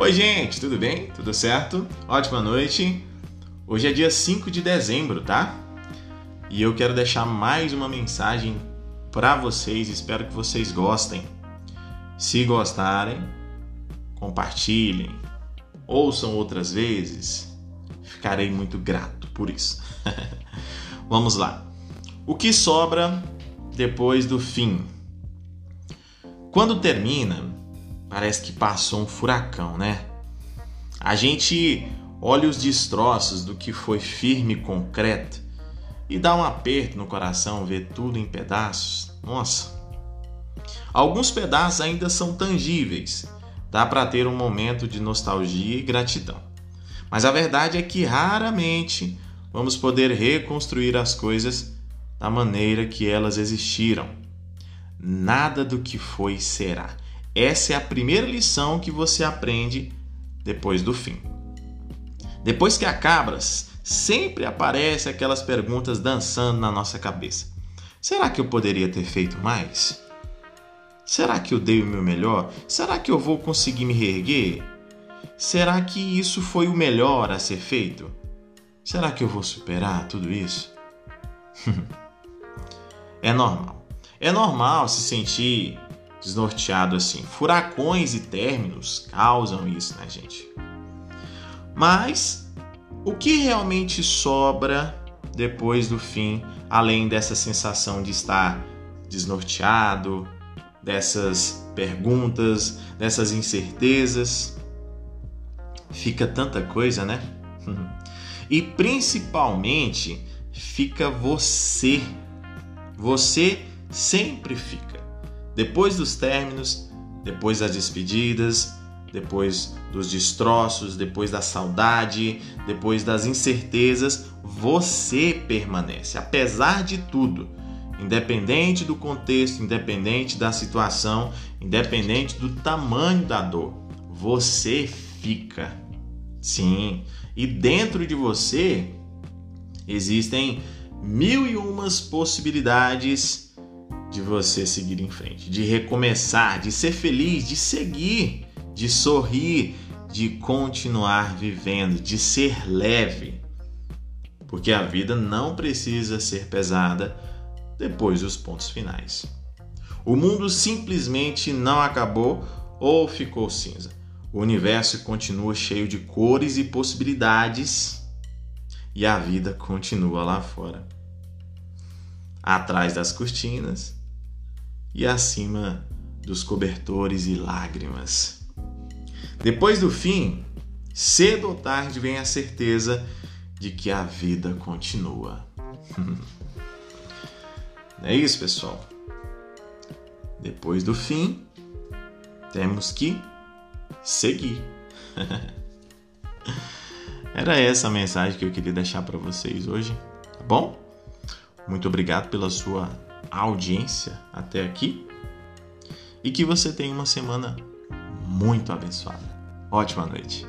Oi, gente, tudo bem? Tudo certo? Ótima noite. Hoje é dia 5 de dezembro, tá? E eu quero deixar mais uma mensagem para vocês, espero que vocês gostem. Se gostarem, compartilhem, ouçam outras vezes. Ficarei muito grato por isso. Vamos lá. O que sobra depois do fim? Quando termina, parece que passou um furacão, né? A gente olha os destroços do que foi firme e concreto e dá um aperto no coração ver tudo em pedaços. Nossa! Alguns pedaços ainda são tangíveis, dá para ter um momento de nostalgia e gratidão. Mas a verdade é que raramente vamos poder reconstruir as coisas da maneira que elas existiram. Nada do que foi será. Essa é a primeira lição que você aprende depois do fim. Depois que acabas, sempre aparecem aquelas perguntas dançando na nossa cabeça. Será que eu poderia ter feito mais? Será que eu dei o meu melhor? Será que eu vou conseguir me reerguer? Será que isso foi o melhor a ser feito? Será que eu vou superar tudo isso? é normal. É normal se sentir desnorteado assim. Furacões e términos causam isso na gente. Mas o que realmente sobra depois do fim, além dessa sensação de estar desnorteado, dessas perguntas, dessas incertezas? Fica tanta coisa, né? E principalmente fica você. Você sempre fica depois dos términos, depois das despedidas, depois dos destroços, depois da saudade, depois das incertezas, você permanece, apesar de tudo, independente do contexto, independente da situação, independente do tamanho da dor, você fica. Sim, e dentro de você existem mil e umas possibilidades de você seguir em frente, de recomeçar, de ser feliz, de seguir, de sorrir, de continuar vivendo, de ser leve. Porque a vida não precisa ser pesada depois dos pontos finais. O mundo simplesmente não acabou ou ficou cinza. O universo continua cheio de cores e possibilidades e a vida continua lá fora. Atrás das cortinas, e acima dos cobertores e lágrimas. Depois do fim, cedo ou tarde vem a certeza de que a vida continua. é isso, pessoal. Depois do fim, temos que seguir. Era essa a mensagem que eu queria deixar para vocês hoje, tá bom? Muito obrigado pela sua audiência até aqui e que você tenha uma semana muito abençoada. Ótima noite.